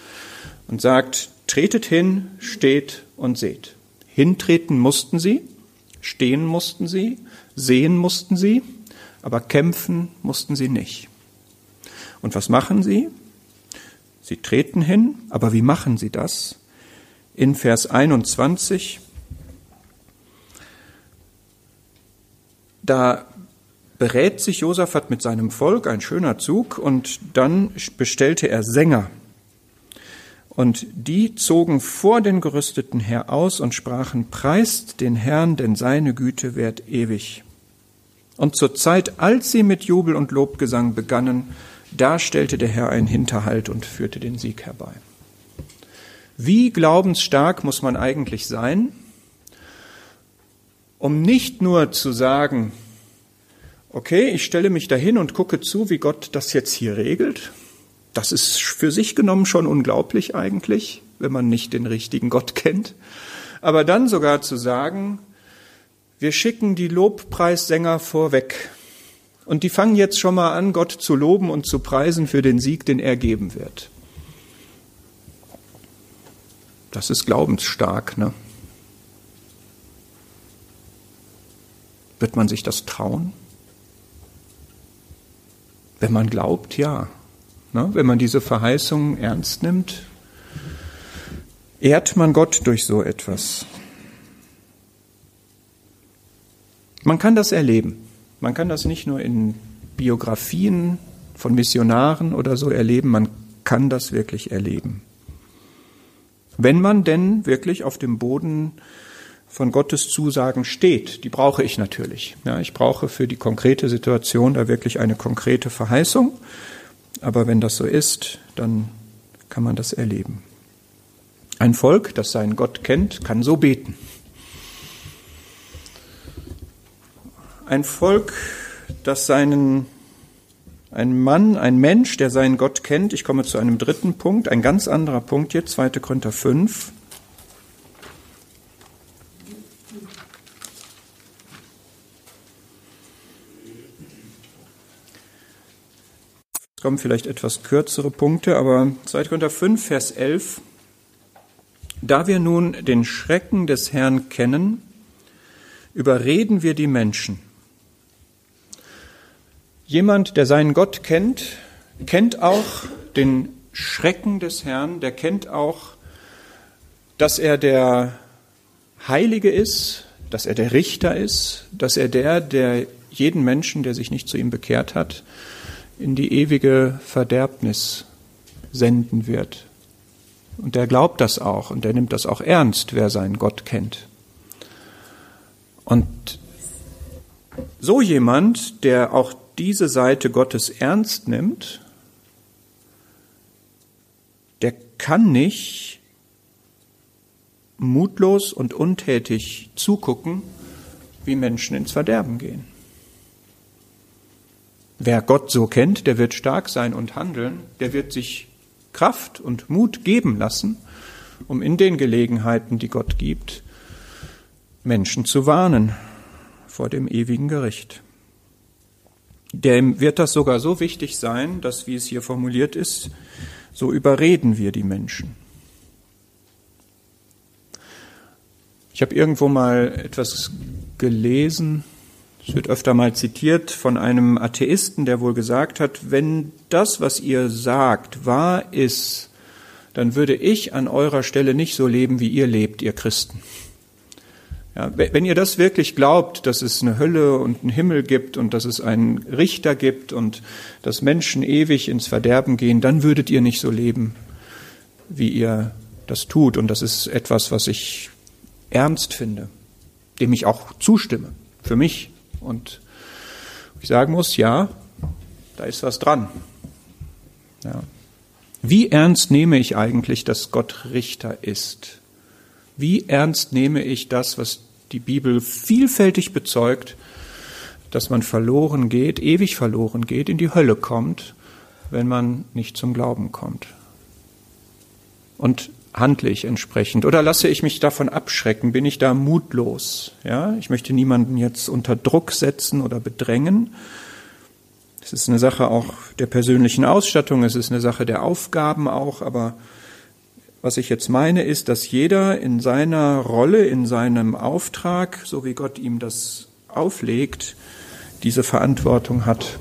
und sagt, tretet hin, steht und seht. Hintreten mussten sie, stehen mussten sie, sehen mussten sie, aber kämpfen mussten sie nicht. Und was machen sie? Sie treten hin, aber wie machen sie das? In Vers 21, da berät sich Josaphat mit seinem Volk, ein schöner Zug, und dann bestellte er Sänger. Und die zogen vor den Gerüsteten her aus und sprachen, preist den Herrn, denn seine Güte währt ewig. Und zur Zeit, als sie mit Jubel und Lobgesang begannen, da stellte der Herr einen Hinterhalt und führte den Sieg herbei. Wie glaubensstark muss man eigentlich sein, um nicht nur zu sagen, okay, ich stelle mich dahin und gucke zu, wie Gott das jetzt hier regelt. Das ist für sich genommen schon unglaublich eigentlich, wenn man nicht den richtigen Gott kennt. Aber dann sogar zu sagen, wir schicken die Lobpreissänger vorweg und die fangen jetzt schon mal an, Gott zu loben und zu preisen für den Sieg, den er geben wird. Das ist glaubensstark, ne? Wird man sich das trauen? Wenn man glaubt, ja. Ne? Wenn man diese Verheißungen ernst nimmt, ehrt man Gott durch so etwas. Man kann das erleben. Man kann das nicht nur in Biografien von Missionaren oder so erleben, man kann das wirklich erleben. Wenn man denn wirklich auf dem Boden von Gottes Zusagen steht, die brauche ich natürlich. Ja, ich brauche für die konkrete Situation da wirklich eine konkrete Verheißung. Aber wenn das so ist, dann kann man das erleben. Ein Volk, das seinen Gott kennt, kann so beten. Ein Volk, das seinen, ein Mann, ein Mensch, der seinen Gott kennt. Ich komme zu einem dritten Punkt, ein ganz anderer Punkt jetzt, 2. Korinther 5. Es kommen vielleicht etwas kürzere Punkte, aber 2. Korinther 5, Vers 11. Da wir nun den Schrecken des Herrn kennen, überreden wir die Menschen. Jemand, der seinen Gott kennt, kennt auch den Schrecken des Herrn, der kennt auch, dass er der Heilige ist, dass er der Richter ist, dass er der, der jeden Menschen, der sich nicht zu ihm bekehrt hat, in die ewige Verderbnis senden wird. Und der glaubt das auch und der nimmt das auch ernst, wer seinen Gott kennt. Und so jemand, der auch diese Seite Gottes ernst nimmt, der kann nicht mutlos und untätig zugucken, wie Menschen ins Verderben gehen. Wer Gott so kennt, der wird stark sein und handeln, der wird sich Kraft und Mut geben lassen, um in den Gelegenheiten, die Gott gibt, Menschen zu warnen vor dem ewigen Gericht. Dem wird das sogar so wichtig sein, dass, wie es hier formuliert ist, so überreden wir die Menschen. Ich habe irgendwo mal etwas gelesen, es wird öfter mal zitiert von einem Atheisten, der wohl gesagt hat, wenn das, was ihr sagt, wahr ist, dann würde ich an eurer Stelle nicht so leben, wie ihr lebt, ihr Christen. Ja, wenn ihr das wirklich glaubt, dass es eine Hölle und einen Himmel gibt und dass es einen Richter gibt und dass Menschen ewig ins Verderben gehen, dann würdet ihr nicht so leben, wie ihr das tut. Und das ist etwas, was ich ernst finde, dem ich auch zustimme, für mich und ich sagen muss, ja, da ist was dran. Ja. Wie ernst nehme ich eigentlich, dass Gott Richter ist? Wie ernst nehme ich das, was die Bibel vielfältig bezeugt, dass man verloren geht, ewig verloren geht, in die Hölle kommt, wenn man nicht zum Glauben kommt? Und handle ich entsprechend oder lasse ich mich davon abschrecken? Bin ich da mutlos? Ja, ich möchte niemanden jetzt unter Druck setzen oder bedrängen. Es ist eine Sache auch der persönlichen Ausstattung, es ist eine Sache der Aufgaben auch, aber was ich jetzt meine, ist, dass jeder in seiner Rolle, in seinem Auftrag, so wie Gott ihm das auflegt, diese Verantwortung hat.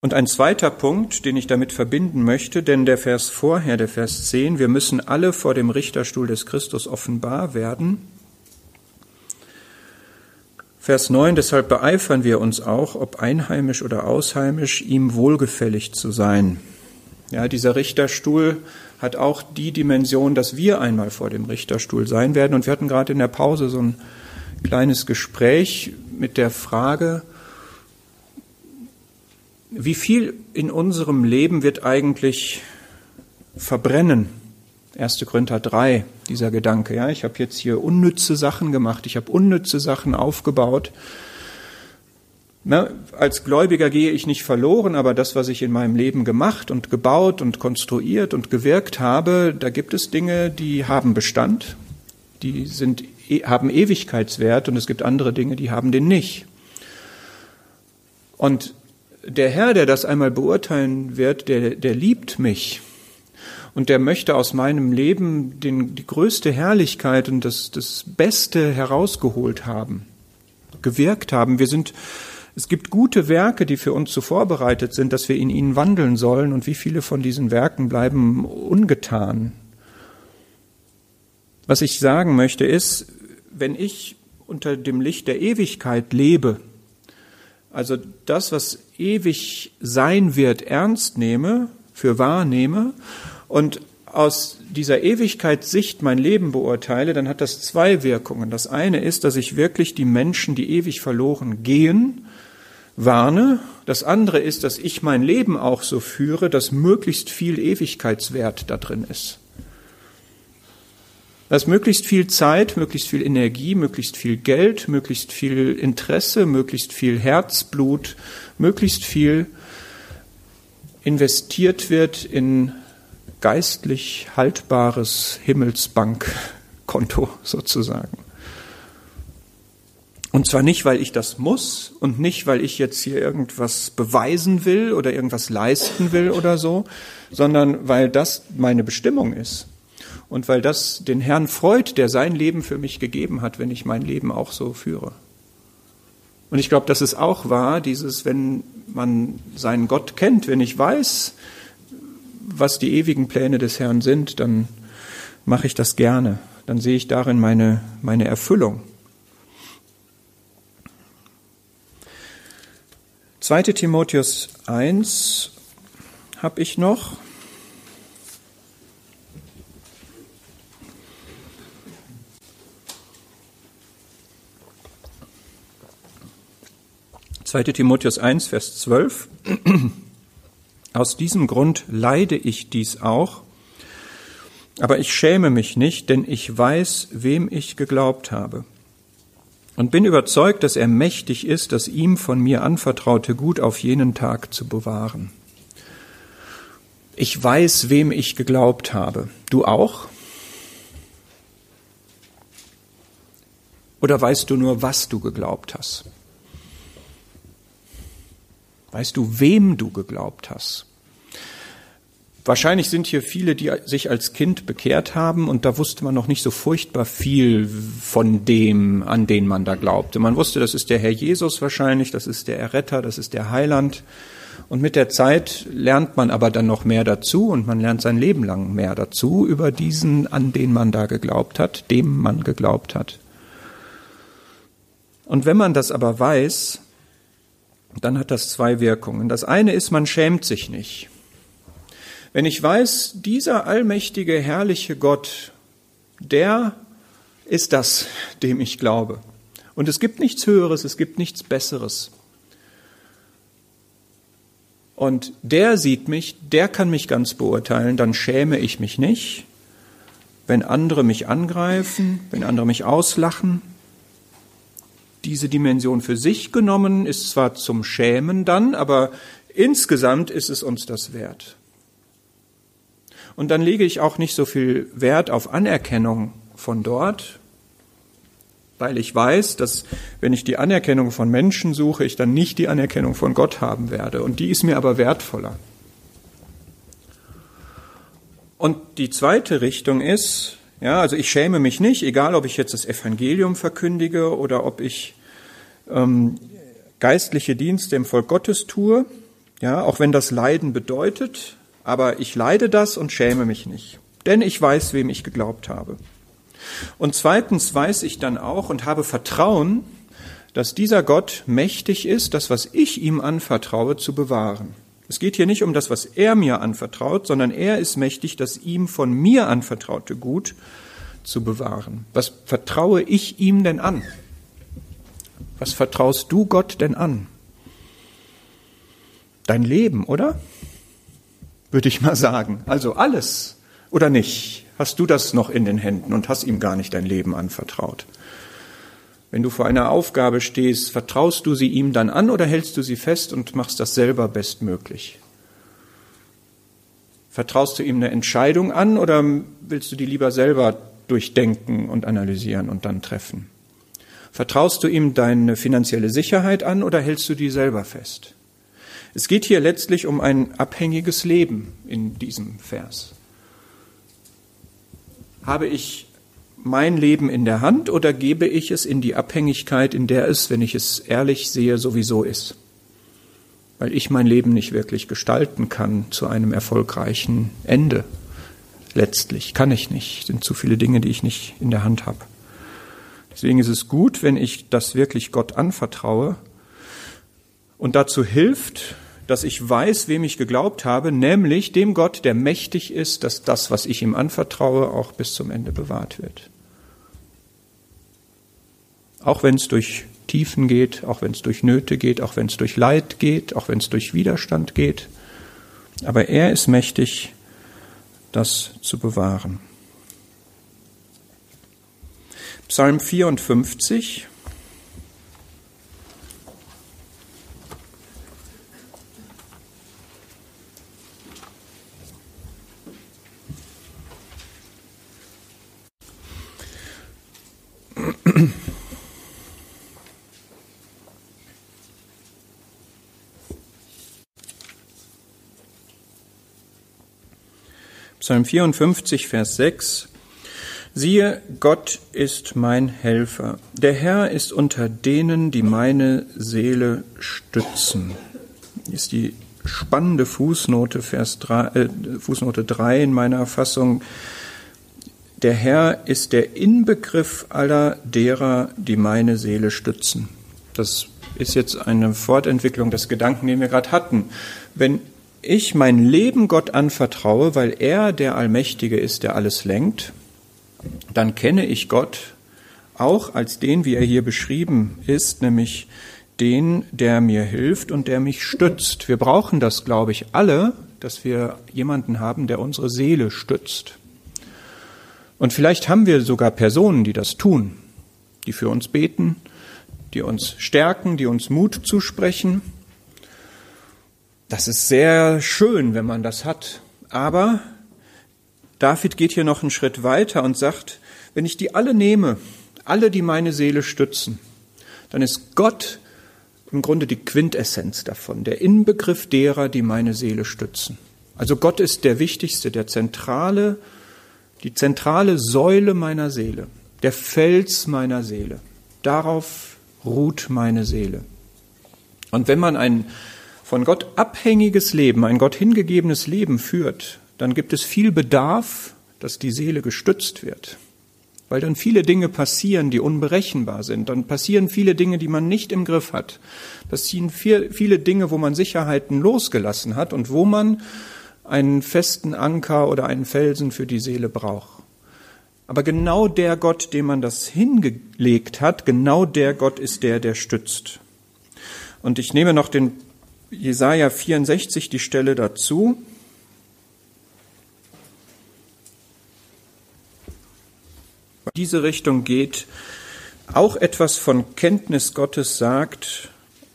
Und ein zweiter Punkt, den ich damit verbinden möchte, denn der Vers vorher, der Vers 10, wir müssen alle vor dem Richterstuhl des Christus offenbar werden. Vers 9, deshalb beeifern wir uns auch, ob einheimisch oder ausheimisch, ihm wohlgefällig zu sein. Ja, dieser Richterstuhl hat auch die Dimension, dass wir einmal vor dem Richterstuhl sein werden. Und wir hatten gerade in der Pause so ein kleines Gespräch mit der Frage, wie viel in unserem Leben wird eigentlich verbrennen? 1. Korinther 3, dieser Gedanke. Ja, ich habe jetzt hier unnütze Sachen gemacht, ich habe unnütze Sachen aufgebaut. Na, als Gläubiger gehe ich nicht verloren, aber das, was ich in meinem Leben gemacht und gebaut und konstruiert und gewirkt habe, da gibt es Dinge, die haben Bestand, die sind, e, haben Ewigkeitswert und es gibt andere Dinge, die haben den nicht. Und der Herr, der das einmal beurteilen wird, der, der liebt mich. Und der möchte aus meinem Leben den, die größte Herrlichkeit und das, das Beste herausgeholt haben, gewirkt haben. Wir sind, es gibt gute Werke, die für uns so vorbereitet sind, dass wir in ihnen wandeln sollen. Und wie viele von diesen Werken bleiben ungetan? Was ich sagen möchte ist, wenn ich unter dem Licht der Ewigkeit lebe, also das, was ewig sein wird, ernst nehme, für wahr nehme und aus dieser Ewigkeitssicht mein Leben beurteile, dann hat das zwei Wirkungen. Das eine ist, dass ich wirklich die Menschen, die ewig verloren gehen, warne. Das andere ist, dass ich mein Leben auch so führe, dass möglichst viel Ewigkeitswert da drin ist. Dass möglichst viel Zeit, möglichst viel Energie, möglichst viel Geld, möglichst viel Interesse, möglichst viel Herzblut, möglichst viel investiert wird in geistlich haltbares Himmelsbankkonto sozusagen. Und zwar nicht, weil ich das muss und nicht, weil ich jetzt hier irgendwas beweisen will oder irgendwas leisten will oder so, sondern weil das meine Bestimmung ist. und weil das den Herrn freut, der sein Leben für mich gegeben hat, wenn ich mein Leben auch so führe. Und ich glaube, dass es auch wahr, dieses, wenn man seinen Gott kennt, wenn ich weiß, was die ewigen Pläne des Herrn sind, dann mache ich das gerne. Dann sehe ich darin meine, meine Erfüllung. 2. Timotheus 1 habe ich noch. 2. Timotheus 1, Vers 12. Aus diesem Grund leide ich dies auch, aber ich schäme mich nicht, denn ich weiß, wem ich geglaubt habe. Und bin überzeugt, dass er mächtig ist, das ihm von mir anvertraute Gut auf jenen Tag zu bewahren. Ich weiß, wem ich geglaubt habe. Du auch? Oder weißt du nur, was du geglaubt hast? Weißt du, wem du geglaubt hast? Wahrscheinlich sind hier viele, die sich als Kind bekehrt haben und da wusste man noch nicht so furchtbar viel von dem, an den man da glaubte. Man wusste, das ist der Herr Jesus wahrscheinlich, das ist der Erretter, das ist der Heiland. Und mit der Zeit lernt man aber dann noch mehr dazu und man lernt sein Leben lang mehr dazu über diesen, an den man da geglaubt hat, dem man geglaubt hat. Und wenn man das aber weiß, dann hat das zwei Wirkungen. Das eine ist, man schämt sich nicht. Wenn ich weiß, dieser allmächtige, herrliche Gott, der ist das, dem ich glaube. Und es gibt nichts Höheres, es gibt nichts Besseres. Und der sieht mich, der kann mich ganz beurteilen, dann schäme ich mich nicht, wenn andere mich angreifen, wenn andere mich auslachen, diese Dimension für sich genommen ist zwar zum Schämen dann, aber insgesamt ist es uns das wert. Und dann lege ich auch nicht so viel Wert auf Anerkennung von dort, weil ich weiß, dass wenn ich die Anerkennung von Menschen suche, ich dann nicht die Anerkennung von Gott haben werde. Und die ist mir aber wertvoller. Und die zweite Richtung ist, ja, also ich schäme mich nicht, egal ob ich jetzt das Evangelium verkündige oder ob ich ähm, geistliche Dienste im Volk Gottes tue, ja, auch wenn das Leiden bedeutet, aber ich leide das und schäme mich nicht, denn ich weiß, wem ich geglaubt habe. Und zweitens weiß ich dann auch und habe Vertrauen, dass dieser Gott mächtig ist, das, was ich ihm anvertraue, zu bewahren. Es geht hier nicht um das, was er mir anvertraut, sondern er ist mächtig, das ihm von mir anvertraute Gut zu bewahren. Was vertraue ich ihm denn an? Was vertraust du Gott denn an? Dein Leben, oder? Würde ich mal sagen. Also alles oder nicht? Hast du das noch in den Händen und hast ihm gar nicht dein Leben anvertraut? Wenn du vor einer Aufgabe stehst, vertraust du sie ihm dann an oder hältst du sie fest und machst das selber bestmöglich? Vertraust du ihm eine Entscheidung an oder willst du die lieber selber durchdenken und analysieren und dann treffen? Vertraust du ihm deine finanzielle Sicherheit an oder hältst du die selber fest? Es geht hier letztlich um ein abhängiges Leben in diesem Vers. Habe ich mein Leben in der Hand oder gebe ich es in die Abhängigkeit, in der es, wenn ich es ehrlich sehe, sowieso ist? Weil ich mein Leben nicht wirklich gestalten kann zu einem erfolgreichen Ende. Letztlich kann ich nicht. Es sind zu viele Dinge, die ich nicht in der Hand habe. Deswegen ist es gut, wenn ich das wirklich Gott anvertraue und dazu hilft, dass ich weiß, wem ich geglaubt habe, nämlich dem Gott, der mächtig ist, dass das, was ich ihm anvertraue, auch bis zum Ende bewahrt wird. Auch wenn es durch Tiefen geht, auch wenn es durch Nöte geht, auch wenn es durch Leid geht, auch wenn es durch Widerstand geht. Aber er ist mächtig, das zu bewahren. Psalm 54. Psalm 54, Vers 6. Siehe, Gott ist mein Helfer. Der Herr ist unter denen, die meine Seele stützen. Ist die spannende Fußnote, Vers 3, äh, Fußnote 3 in meiner Fassung. Der Herr ist der Inbegriff aller derer, die meine Seele stützen. Das ist jetzt eine Fortentwicklung des Gedanken, den wir gerade hatten. Wenn ich mein Leben Gott anvertraue, weil er der Allmächtige ist, der alles lenkt, dann kenne ich Gott auch als den, wie er hier beschrieben ist, nämlich den, der mir hilft und der mich stützt. Wir brauchen das, glaube ich, alle, dass wir jemanden haben, der unsere Seele stützt. Und vielleicht haben wir sogar Personen, die das tun, die für uns beten, die uns stärken, die uns Mut zusprechen. Das ist sehr schön, wenn man das hat. Aber David geht hier noch einen Schritt weiter und sagt, wenn ich die alle nehme, alle, die meine Seele stützen, dann ist Gott im Grunde die Quintessenz davon, der Inbegriff derer, die meine Seele stützen. Also Gott ist der wichtigste, der zentrale, die zentrale Säule meiner Seele, der Fels meiner Seele. Darauf ruht meine Seele. Und wenn man ein von Gott abhängiges Leben, ein Gott hingegebenes Leben führt, dann gibt es viel Bedarf, dass die Seele gestützt wird. Weil dann viele Dinge passieren, die unberechenbar sind. Dann passieren viele Dinge, die man nicht im Griff hat. Passieren viele Dinge, wo man Sicherheiten losgelassen hat und wo man einen festen Anker oder einen Felsen für die Seele braucht. Aber genau der Gott, dem man das hingelegt hat, genau der Gott ist der, der stützt. Und ich nehme noch den Jesaja 64 die Stelle dazu. Diese Richtung geht, auch etwas von Kenntnis Gottes sagt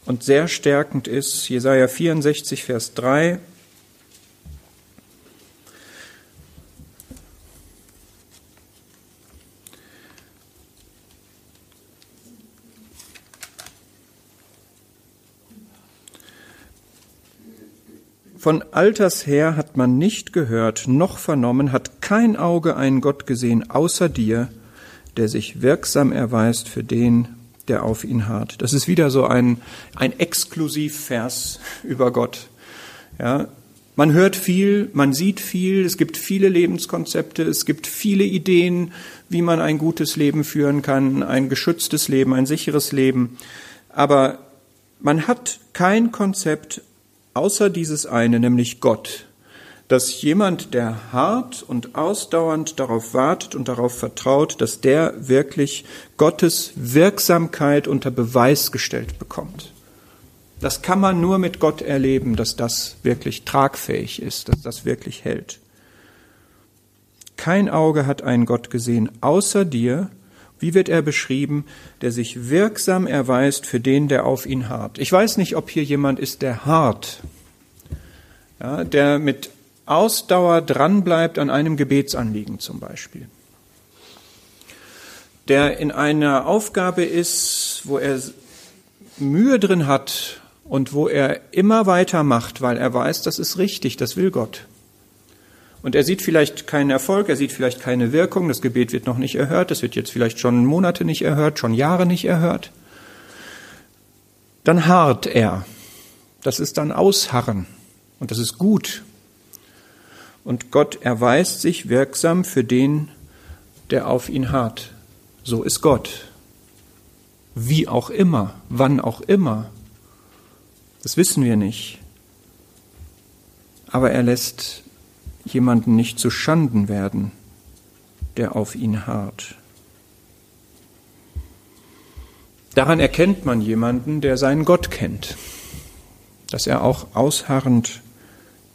und sehr stärkend ist. Jesaja 64, Vers 3. Von alters her hat man nicht gehört, noch vernommen, hat kein Auge einen Gott gesehen, außer dir, der sich wirksam erweist für den, der auf ihn harrt. Das ist wieder so ein, ein Exklusivvers über Gott. Ja, man hört viel, man sieht viel, es gibt viele Lebenskonzepte, es gibt viele Ideen, wie man ein gutes Leben führen kann, ein geschütztes Leben, ein sicheres Leben. Aber man hat kein Konzept außer dieses eine, nämlich Gott dass jemand, der hart und ausdauernd darauf wartet und darauf vertraut, dass der wirklich Gottes Wirksamkeit unter Beweis gestellt bekommt. Das kann man nur mit Gott erleben, dass das wirklich tragfähig ist, dass das wirklich hält. Kein Auge hat einen Gott gesehen, außer dir. Wie wird er beschrieben, der sich wirksam erweist für den, der auf ihn harrt? Ich weiß nicht, ob hier jemand ist, der hart, ja, der mit Ausdauer dranbleibt an einem Gebetsanliegen zum Beispiel, der in einer Aufgabe ist, wo er Mühe drin hat und wo er immer weitermacht, weil er weiß, das ist richtig, das will Gott. Und er sieht vielleicht keinen Erfolg, er sieht vielleicht keine Wirkung, das Gebet wird noch nicht erhört, es wird jetzt vielleicht schon Monate nicht erhört, schon Jahre nicht erhört. Dann harrt er. Das ist dann Ausharren. Und das ist gut und Gott erweist sich wirksam für den, der auf ihn harrt. So ist Gott. Wie auch immer, wann auch immer. Das wissen wir nicht. Aber er lässt jemanden nicht zu Schanden werden, der auf ihn harrt. Daran erkennt man jemanden, der seinen Gott kennt, dass er auch ausharrend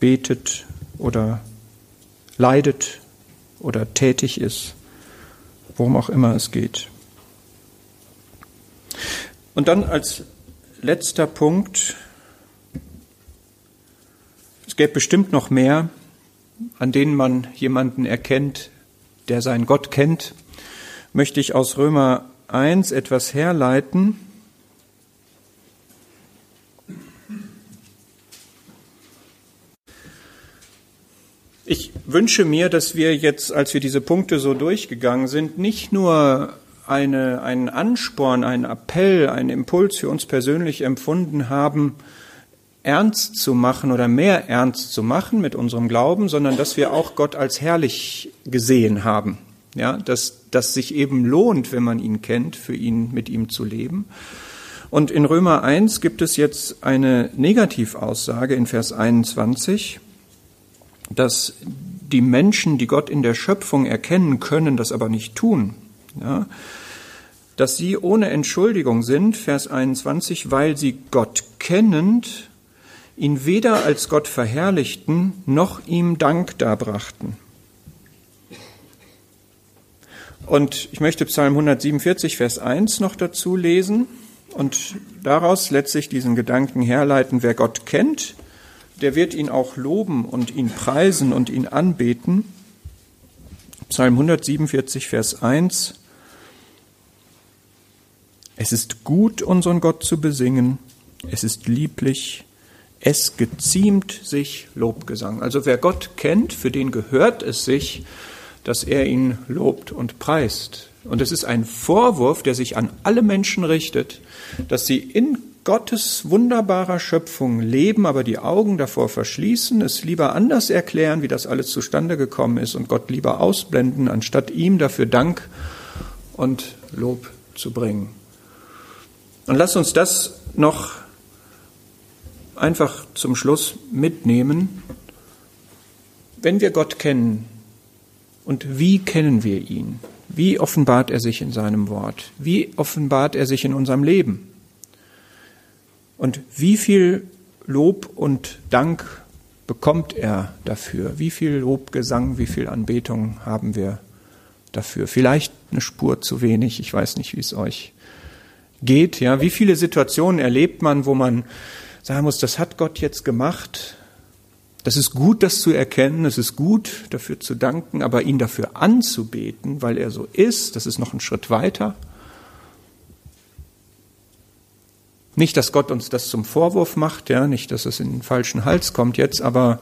betet oder leidet oder tätig ist, worum auch immer es geht. Und dann als letzter Punkt, es gäbe bestimmt noch mehr, an denen man jemanden erkennt, der seinen Gott kennt, möchte ich aus Römer 1 etwas herleiten, Ich wünsche mir, dass wir jetzt, als wir diese Punkte so durchgegangen sind, nicht nur eine, einen Ansporn, einen Appell, einen Impuls für uns persönlich empfunden haben, ernst zu machen oder mehr ernst zu machen mit unserem Glauben, sondern dass wir auch Gott als herrlich gesehen haben. Ja, dass das sich eben lohnt, wenn man ihn kennt, für ihn mit ihm zu leben. Und in Römer 1 gibt es jetzt eine Negativaussage in Vers 21 dass die Menschen, die Gott in der Schöpfung erkennen können, das aber nicht tun, ja, dass sie ohne Entschuldigung sind, Vers 21, weil sie Gott kennend ihn weder als Gott verherrlichten, noch ihm Dank darbrachten. Und ich möchte Psalm 147, Vers 1 noch dazu lesen und daraus letztlich diesen Gedanken herleiten, wer Gott kennt, der wird ihn auch loben und ihn preisen und ihn anbeten. Psalm 147, Vers 1. Es ist gut, unseren Gott zu besingen. Es ist lieblich. Es geziemt sich Lobgesang. Also wer Gott kennt, für den gehört es sich, dass er ihn lobt und preist. Und es ist ein Vorwurf, der sich an alle Menschen richtet, dass sie in Gottes wunderbarer Schöpfung leben, aber die Augen davor verschließen, es lieber anders erklären, wie das alles zustande gekommen ist und Gott lieber ausblenden, anstatt ihm dafür Dank und Lob zu bringen. Und lass uns das noch einfach zum Schluss mitnehmen. Wenn wir Gott kennen, und wie kennen wir ihn? Wie offenbart er sich in seinem Wort? Wie offenbart er sich in unserem Leben? Und wie viel Lob und Dank bekommt er dafür? Wie viel Lobgesang, wie viel Anbetung haben wir dafür? Vielleicht eine Spur zu wenig, ich weiß nicht, wie es euch geht. Ja, wie viele Situationen erlebt man, wo man sagen muss, das hat Gott jetzt gemacht. Das ist gut, das zu erkennen, es ist gut, dafür zu danken, aber ihn dafür anzubeten, weil er so ist, das ist noch ein Schritt weiter. Nicht, dass Gott uns das zum Vorwurf macht, ja, nicht, dass es in den falschen Hals kommt jetzt, aber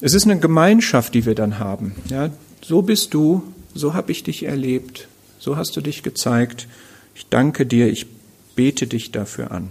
es ist eine Gemeinschaft, die wir dann haben. Ja, so bist du, so habe ich dich erlebt, so hast du dich gezeigt. Ich danke dir, ich bete dich dafür an.